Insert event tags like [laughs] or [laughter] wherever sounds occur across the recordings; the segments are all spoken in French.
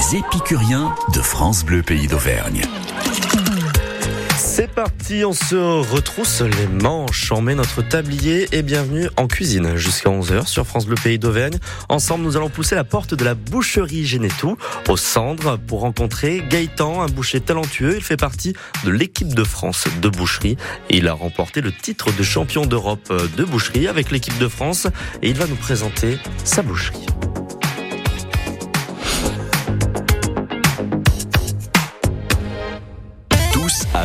Les épicuriens de France Bleu Pays d'Auvergne. C'est parti, on se retrousse les manches, on met notre tablier et bienvenue en cuisine jusqu'à 11h sur France Bleu Pays d'Auvergne. Ensemble, nous allons pousser la porte de la boucherie Génétou au Cendres pour rencontrer Gaëtan, un boucher talentueux. Il fait partie de l'équipe de France de boucherie et il a remporté le titre de champion d'Europe de boucherie avec l'équipe de France et il va nous présenter sa boucherie.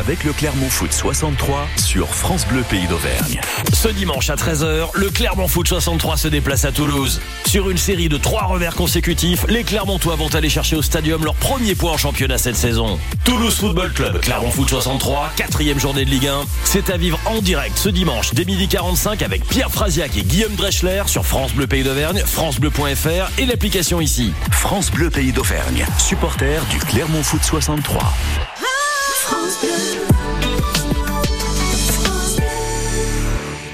Avec le Clermont Foot 63 sur France Bleu Pays d'Auvergne. Ce dimanche à 13h, le Clermont Foot 63 se déplace à Toulouse. Sur une série de trois revers consécutifs, les Clermontois vont aller chercher au stadium leur premier point en championnat cette saison. Toulouse Football Club, Clermont Foot 63, quatrième journée de Ligue 1. C'est à vivre en direct ce dimanche dès midi 45 avec Pierre Frasiac et Guillaume Dreschler sur France Bleu Pays d'Auvergne, francebleu.fr et l'application ici. France Bleu Pays d'Auvergne, supporter du Clermont Foot 63.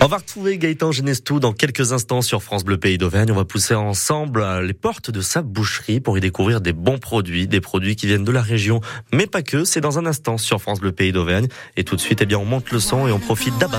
On va retrouver Gaëtan Genestou dans quelques instants sur France Bleu Pays d'Auvergne. On va pousser ensemble les portes de sa boucherie pour y découvrir des bons produits, des produits qui viennent de la région, mais pas que. C'est dans un instant sur France Bleu Pays d'Auvergne. Et tout de suite, eh bien, on monte le son et on profite d'Abba.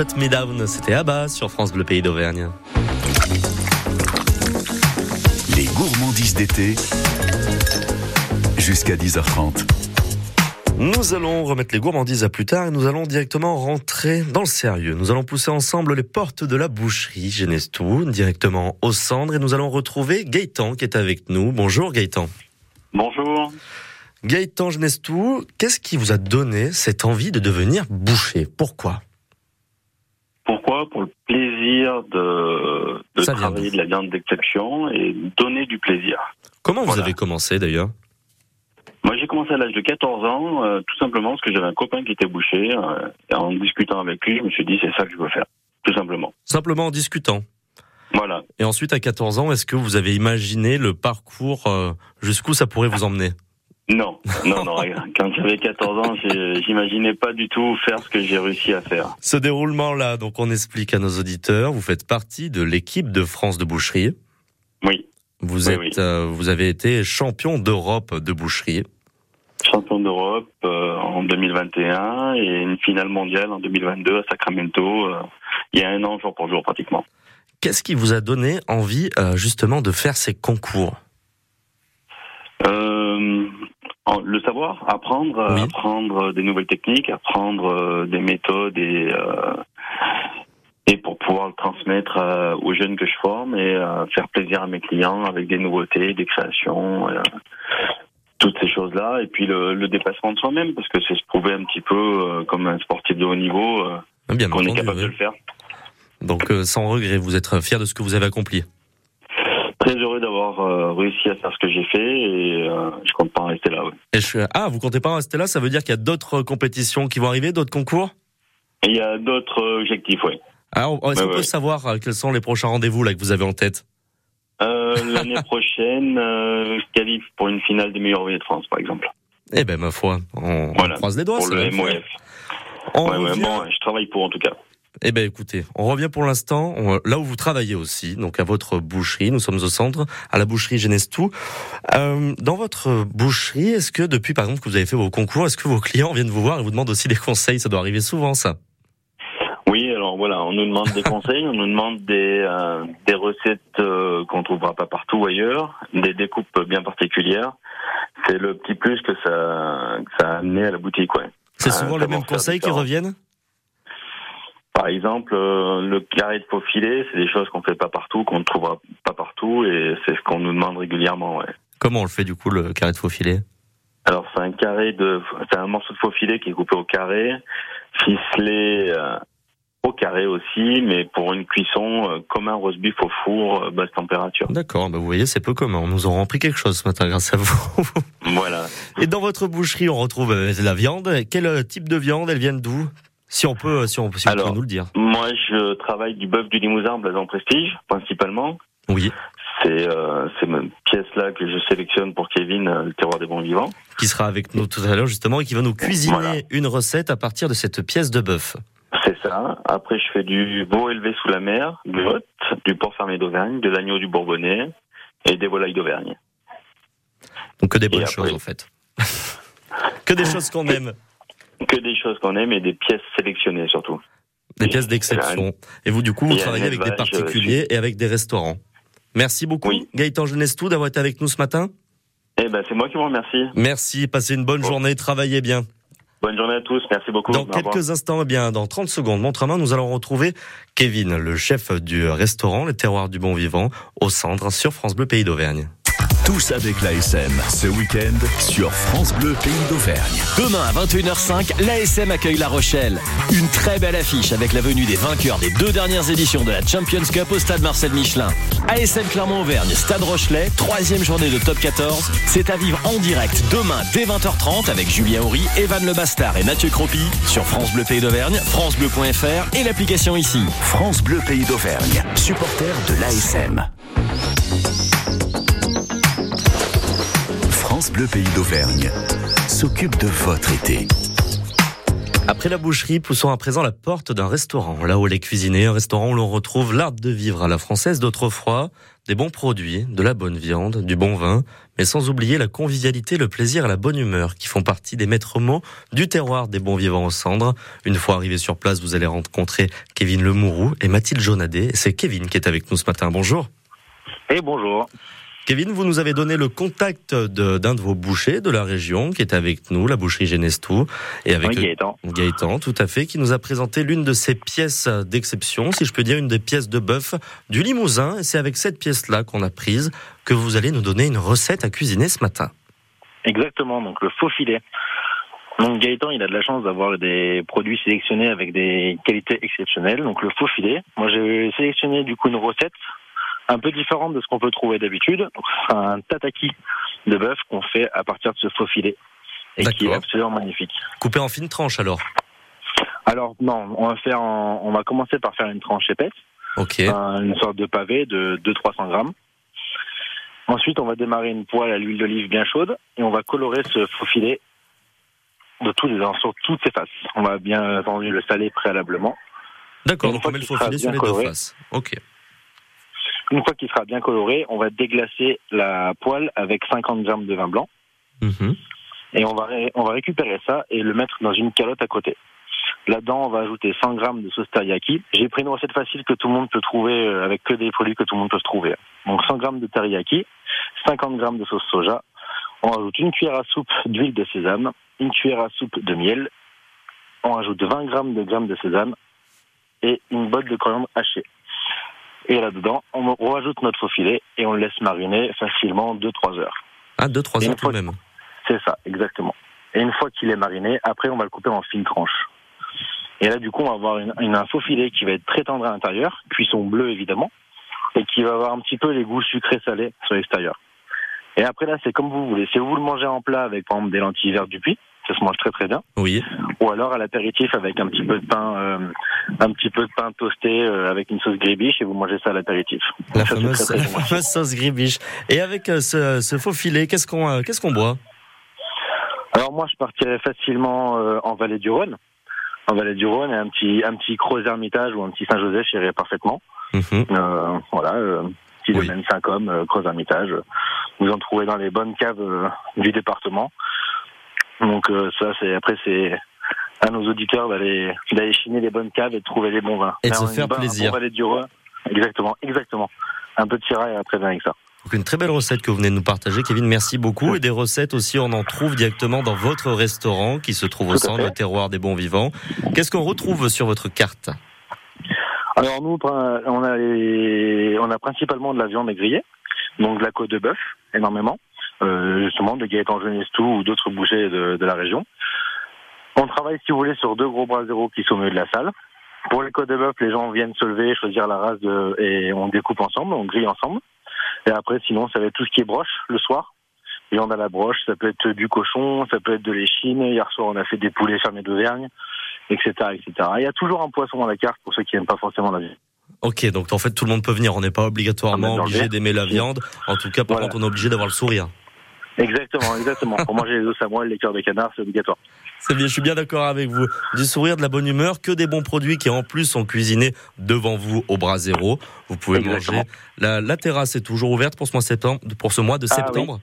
Shut Me Down, c'était Abba sur France Bleu Pays d'Auvergne. Les gourmandises d'été. Jusqu'à 10h30. Nous allons remettre les gourmandises à plus tard et nous allons directement rentrer dans le sérieux. Nous allons pousser ensemble les portes de la boucherie Genestou, directement au cendre et nous allons retrouver Gaëtan qui est avec nous. Bonjour Gaëtan. Bonjour. Gaëtan Genestou, qu'est-ce qui vous a donné cette envie de devenir boucher? Pourquoi? Pourquoi Pour le plaisir de, travailler de la viande d'exception et donner du plaisir. Comment vous avez commencé d'ailleurs Moi, j'ai commencé à l'âge de 14 ans, euh, tout simplement parce que j'avais un copain qui était boucher. euh, et en discutant avec lui, je me suis dit, c'est ça que je veux faire. Tout simplement. Simplement en discutant. Voilà. Et ensuite, à 14 ans, est-ce que vous avez imaginé le parcours euh, jusqu'où ça pourrait vous emmener Non, non, non. [laughs] Quand j'avais 14 ans, j'imaginais pas du tout faire ce que j'ai réussi à faire. Ce déroulement-là, donc on explique à nos auditeurs, vous faites partie de l'équipe de France de boucherie. Oui. Vous êtes, oui. euh, vous avez été champion d'Europe de boucherie. Champion d'Europe euh, en 2021 et une finale mondiale en 2022 à Sacramento. euh, il y a un an, jour pour jour, pratiquement. Qu'est-ce qui vous a donné envie justement de faire ces concours? Euh, le savoir, apprendre, euh, Oui. apprendre des nouvelles techniques, apprendre euh, des méthodes et euh, et pour pouvoir le transmettre euh, aux jeunes que je forme et euh, faire plaisir à mes clients avec des nouveautés, des créations, euh, toutes ces choses-là. Et puis le, le dépassement de soi-même parce que c'est se prouver un petit peu euh, comme un sportif de haut niveau euh, Bien qu'on est capable oui. de le faire. Donc euh, sans regret, vous êtes fier de ce que vous avez accompli. Très heureux d'avoir euh, réussi à faire ce que j'ai fait et euh, je compte pas en rester là. ouais. Et je- Ah, vous comptez pas en rester là Ça veut dire qu'il y a d'autres compétitions qui vont arriver, d'autres concours? Il y a d'autres objectifs, oui. Alors, est-ce Ouais, qu'on peut ouais. savoir euh, quels sont les prochains rendez-vous là que vous avez en tête? Euh, L'année [laughs] prochaine, euh, je qualifie pour une finale des meilleurs ouvriers de France, par exemple. Eh ben, ma foi, on, croise les doigts. pour le. MOF. On Ouais, ouais, revient- bon, je travaille pour en tout cas. Eh ben écoutez, on revient pour l'instant on- là où vous travaillez aussi, donc à votre boucherie. Nous sommes au centre, à la boucherie Genestou. Euh, dans votre boucherie, est-ce que depuis par exemple que vous avez fait vos concours, est-ce que vos clients viennent vous voir et vous demandent aussi des conseils? Ça doit arriver souvent, ça. Oui, alors voilà, on nous demande des [laughs] conseils, on nous demande des, euh, des recettes euh, qu'on trouvera pas partout ailleurs, des découpes bien particulières. C'est le petit plus que ça, que ça a amené à la boutique, ouais. C'est souvent les mêmes conseils qui reviennent? Par exemple, euh, le carré de faux filet, c'est des choses qu'on fait pas partout, qu'on ne trouvera pas partout, et c'est ce qu'on nous demande régulièrement, ouais. Comment on le fait du coup le carré de faux filet Alors c'est un carré de, c'est un morceau de faux filet qui est coupé au carré, ficelé euh, au carré aussi, mais pour une cuisson euh, comme un roast beef au four basse température. D'accord, bah vous voyez, c'est peu commun. On nous aura appris quelque chose ce matin grâce à vous. Voilà. Et dans votre boucherie, on retrouve la viande. Quel type de viande? Elle vient d'où? Si on peut, si on, si vous Alors, pouvez nous le dire. Moi, je travaille du bœuf du Limousin, Blason Prestige, principalement. Oui. C'est euh, pièce-là que je sélectionne pour Kevin, euh, le terroir des bons vivants. Qui sera avec nous tout à l'heure justement et qui va nous cuisiner Voilà. une recette à partir de cette pièce de bœuf. C'est ça. Après, je fais du veau élevé sous la mer, du vote, du porc fermé d'Auvergne, de l'agneau du Bourbonnais et des volailles d'Auvergne. Donc que des bonnes après- choses en fait. [laughs] que des [laughs] choses qu'on aime. Que des choses qu'on aime et des pièces sélectionnées surtout. Des pièces d'exception. Et vous, du coup, vous travaillez avec des particuliers et avec des restaurants. Merci beaucoup, Oui. Gaëtan Genestou, d'avoir été avec nous ce matin. Eh ben, c'est moi qui vous remercie. Merci, passez une bonne Bon. journée, travaillez bien. Bonne journée à tous. Merci beaucoup. Dans quelques instants, eh bien, dans 30 secondes, montre à main, nous allons retrouver Kevin, le chef du restaurant Les Terroirs du Bon Vivant, au centre, sur France Bleu Pays d'Auvergne. Tous avec l'ASM. Ce week-end sur France Bleu Pays d'Auvergne. Demain à 21h05, l'ASM accueille La Rochelle. Une très belle affiche avec la venue des vainqueurs des deux dernières éditions de la Champions Cup au stade Marcel Michelin. ASM Clermont-Auvergne, stade Rochelet, troisième journée de top 14. C'est à vivre en direct demain dès 20h30 avec Julien Horry, Evan Le Bastard et Mathieu Cropi sur France Bleu Pays d'Auvergne, FranceBleu.fr et l'application ici. France Bleu Pays d'Auvergne. Supporter de l'ASM. Bleu Pays d'Auvergne s'occupe de votre été. Après la boucherie, poussons à présent la porte d'un restaurant. Là où les cuisiniers, un restaurant où l'on retrouve l'art de vivre à la française d'autrefois, des bons produits, de la bonne viande, du bon vin, mais sans oublier la convivialité, le plaisir et la bonne humeur qui font partie des maîtres mots du terroir des bons vivants aux cendres. Une fois arrivé sur place, vous allez rencontrer Kevin Lemourou et Mathilde Jonadet. C'est Kevin qui est avec nous ce matin. Bonjour. Et bonjour. Kevin, vous nous avez donné le contact d'un de, vos bouchers de la région qui est avec nous, la boucherie Genestou, et avec oui, Gaëtan. Gaëtan, tout à fait, qui nous a présenté l'une de ses pièces d'exception, si je peux dire, une des pièces de bœuf du Limousin. Et c'est avec cette pièce-là qu'on a prise que vous allez nous donner une recette à cuisiner ce matin. Exactement, donc le faux filet. Donc Gaëtan, il a de la chance d'avoir des produits sélectionnés avec des qualités exceptionnelles. Donc le faux filet. Moi, j'ai sélectionné du coup une recette un peu différente de ce qu'on peut trouver d'habitude. C'est un tataki de bœuf qu'on fait à partir de ce faux filet et qui est absolument magnifique. Coupé en fines tranches alors Alors non, on va faire on va commencer par faire une tranche épaisse. Une sorte de pavé de 200-300 grammes. Ensuite, on va démarrer une poêle à l'huile d'olive bien chaude et on va colorer ce faux filet de tous les sur toutes ses faces. On va bien entendu le saler préalablement. D'accord, donc on met le faux filet sur les deux faces. Ok. Une fois qu'il sera bien coloré, on va déglacer la poêle avec 50 grammes de vin blanc. Mhm. Et on va, on va récupérer ça et le mettre dans une calotte à côté. Là-dedans, on va ajouter 100 grammes de sauce teriyaki. J'ai pris une recette facile que tout le monde peut trouver euh, avec que des produits que tout le monde peut se trouver. Donc 100 grammes de teriyaki, 50 grammes de sauce soja. On ajoute une cuillère à soupe d'huile de sésame, une cuillère à soupe de miel. On ajoute 20 grammes de grammes de sésame et une botte de coriandre hachée. Et là-dedans, on rajoute notre faux filet et on le laisse mariner facilement 2-3 heures. Ah, 2-3 heures tout même. C'est ça, exactement. Et une fois qu'il est mariné, après, on va le couper en fines tranches. Et là, du coup, on va avoir une, un faux filet qui va être très tendre à l'intérieur, cuisson bleue évidemment, et qui va avoir un petit peu les goûts sucrés salés sur l'extérieur. Et après là, c'est comme vous voulez. Si vous le mangez en plat avec par exemple des lentilles vertes du puits, ça se mange très très bien. Oui. Ou alors à l'apéritif avec un petit peu de pain, euh, un petit peu de pain toasté euh, avec une sauce gribiche et vous mangez ça à l'apéritif. La, [laughs] fameuse, sauce gribiche. Et avec euh, ce, faux filet, qu'est-ce qu'on qu'est-ce qu'on boit? Alors moi, je partirais facilement en Vallée du Rhône. En Vallée du Rhône, et un petit un petit Creux Hermitage ou un petit Saint-Joseph irait parfaitement. Mhm. voilà. petit oui. domaine Saint-Com, Creux Hermitage. Vous en trouvez dans les bonnes caves du département. Donc euh, ça, c'est après c'est à nos auditeurs d'aller d'aller chiner les bonnes caves et de trouver les bons vins. Et de se faire plaisir. Exactement, exactement. Un peu de et après bien avec ça. Donc une très belle recette que vous venez de nous partager, Kevin. Merci beaucoup. Et des recettes aussi, on en trouve directement dans votre restaurant qui se trouve au centre, le terroir des bons vivants. Qu'est-ce qu'on retrouve sur votre carte Alors nous, on a, on a principalement de la viande grillée, donc de la côte de bœuf, énormément justement de Gaëtan Genestou ou d'autres bouchers de, de, la région. On travaille, si vous voulez, sur deux gros bras zéro qui sont au milieu de la salle. Pour les côtes de bœuf, les gens viennent se lever, choisir la race de, et on découpe ensemble, on grille ensemble. Et après, sinon, ça va être tout ce qui est broche le soir. Viande à la broche, ça peut être du cochon, ça peut être de l'échine. Hier soir, on a fait des poulets fermés d'Auvergne, etc., etc. Il y a toujours un poisson dans la carte pour ceux qui n'aiment pas forcément la viande. Ok, donc en fait tout le monde peut venir. On n'est pas obligatoirement obligé d'aimer la viande. En tout cas, par contre, on est obligé d'avoir le sourire. Exactement, exactement. Pour manger les os moelle, les cœurs de canard, c'est obligatoire. C'est bien, je suis bien d'accord avec vous. Du sourire, de la bonne humeur, que des bons produits qui en plus sont cuisinés devant vous au bras zéro. Vous pouvez manger. La, la, terrasse est toujours ouverte pour ce mois, septembre, pour ce mois de ah septembre.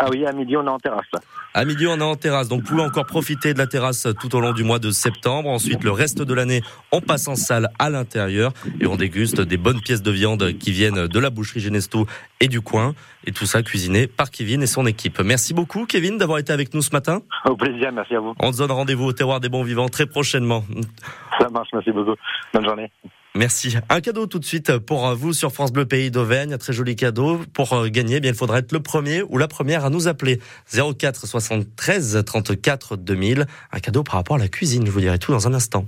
Ah oui, à midi, on est en terrasse. À midi, on est en terrasse. Donc, vous pouvez encore profiter de la terrasse tout au long du mois de septembre. Ensuite, le reste de l'année, on passe en salle à l'intérieur et on déguste des bonnes pièces de viande qui viennent de la boucherie Genesto et du coin. Et tout ça cuisiné par Kevin et son équipe. Merci beaucoup, Kevin, d'avoir été avec nous ce matin. Au plaisir, merci à vous. On se donne rendez-vous au terroir des bons vivants très prochainement. Ça marche, merci beaucoup. Bonne journée. Merci. Un cadeau tout de suite pour vous sur France Bleu Pays d'Auvergne. Un très joli cadeau. Pour euh, gagner, eh bien, il faudra être le premier ou la première à nous appeler. 04 73 34 2000. Un cadeau par rapport à la cuisine. Je vous dirai tout dans un instant.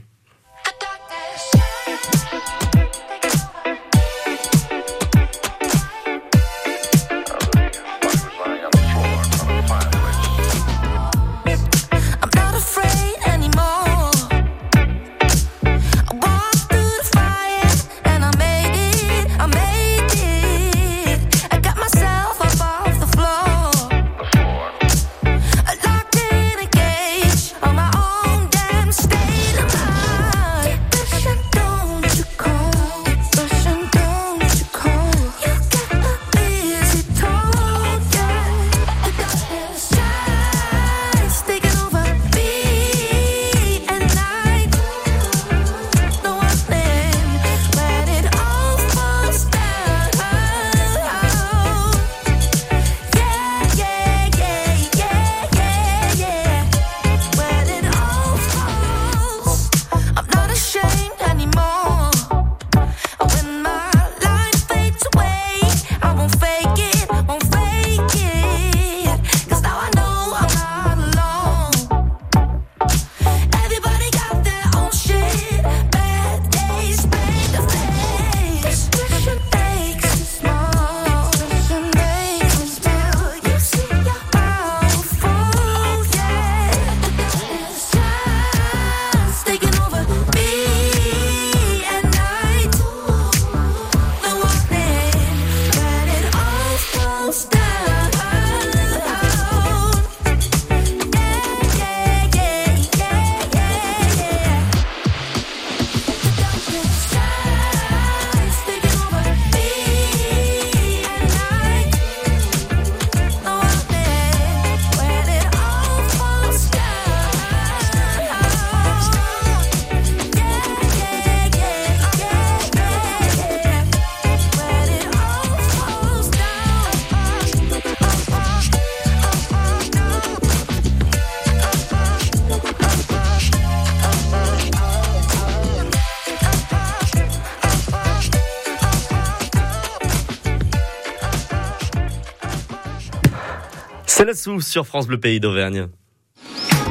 Sur France Bleu Pays d'Auvergne.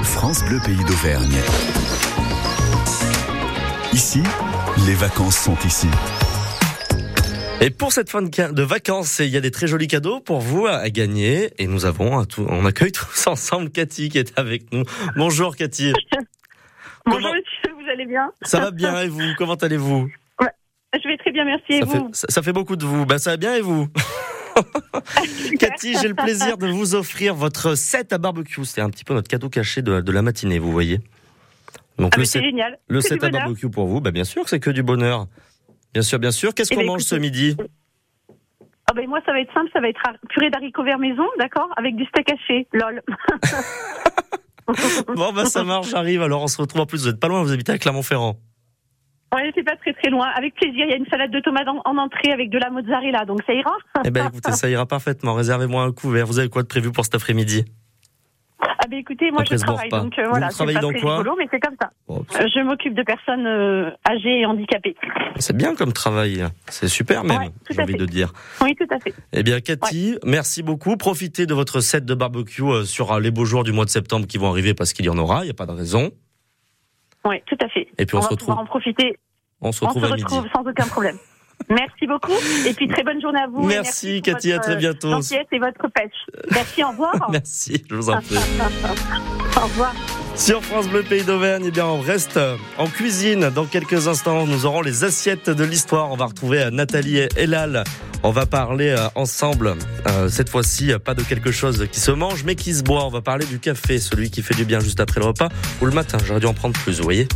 France Bleu Pays d'Auvergne. Ici, les vacances sont ici. Et pour cette fin de, vacances, il y a des très jolis cadeaux pour vous à gagner. Et nous avons, tout, on accueille [laughs] tous ensemble Cathy qui est avec nous. Bonjour Cathy. [laughs] Bonjour Comment... monsieur, vous allez bien? Ça va bien et vous? Comment allez-vous? Ouais, Je vais très bien, merci. Et ça, vous? fait, ça, ça, fait beaucoup de vous. Ben, ça va bien et vous? [laughs] [laughs] Cathy, j'ai le plaisir de vous offrir votre set à barbecue. C'est un petit peu notre cadeau caché de, de la matinée, vous voyez. Donc ah le set, génial. Le set à barbecue pour vous, ben, bien sûr que c'est que du bonheur. Bien sûr, bien sûr. Qu'est-ce qu'on mange ce midi? Ah ben moi, ça va être simple, ça va être purée d'haricots verts maison, d'accord? Avec du steak haché, lol. [laughs] bon, bah ça marche, j'arrive. Alors, on se retrouve en plus, vous n'êtes pas loin, vous habitez à Clermont-Ferrand. Ouais, c'est pas très très loin. Avec plaisir, il y a une salade de tomates en, en entrée avec de la mozzarella, donc ça ira [laughs] Eh ben écoutez, ça ira parfaitement. Réservez-moi un couvert. Vous avez quoi de prévu pour cet après-midi? Ah ben écoutez, moi Après je travaille, donc euh, voilà, c'est pas dans très quoi rigolo, mais c'est comme ça. Bon, euh, je m'occupe de personnes euh, âgées et handicapées. C'est bien comme travail, c'est super même, ouais, j'ai envie fait. de dire. Oui, tout à fait. Eh bien Cathy, ouais. merci beaucoup. Profitez de votre set de barbecue sur les beaux jours du mois de septembre qui vont arriver parce qu'il y en aura, il n'y a pas de raison. Oui, tout à fait. Et puis on, on se va retrouve. en profiter. On se retrouve on se à retrouve midi. sans aucun problème. [laughs] Merci beaucoup et puis très bonne journée à vous. Merci, merci Cathy, à très bientôt. gentillesse et votre pêche. Merci, au revoir. [laughs] merci, je vous en prie. [laughs] au revoir. Sur France Bleu Pays d'Auvergne, eh bien, on reste en cuisine. Dans quelques instants, nous aurons les assiettes de l'histoire. On va retrouver Nathalie et Elal. On va parler ensemble, euh, cette fois-ci, pas de quelque chose qui se mange, mais qui se boit. On va parler du café, celui qui fait du bien juste après le repas ou le matin. J'aurais dû en prendre plus, vous voyez.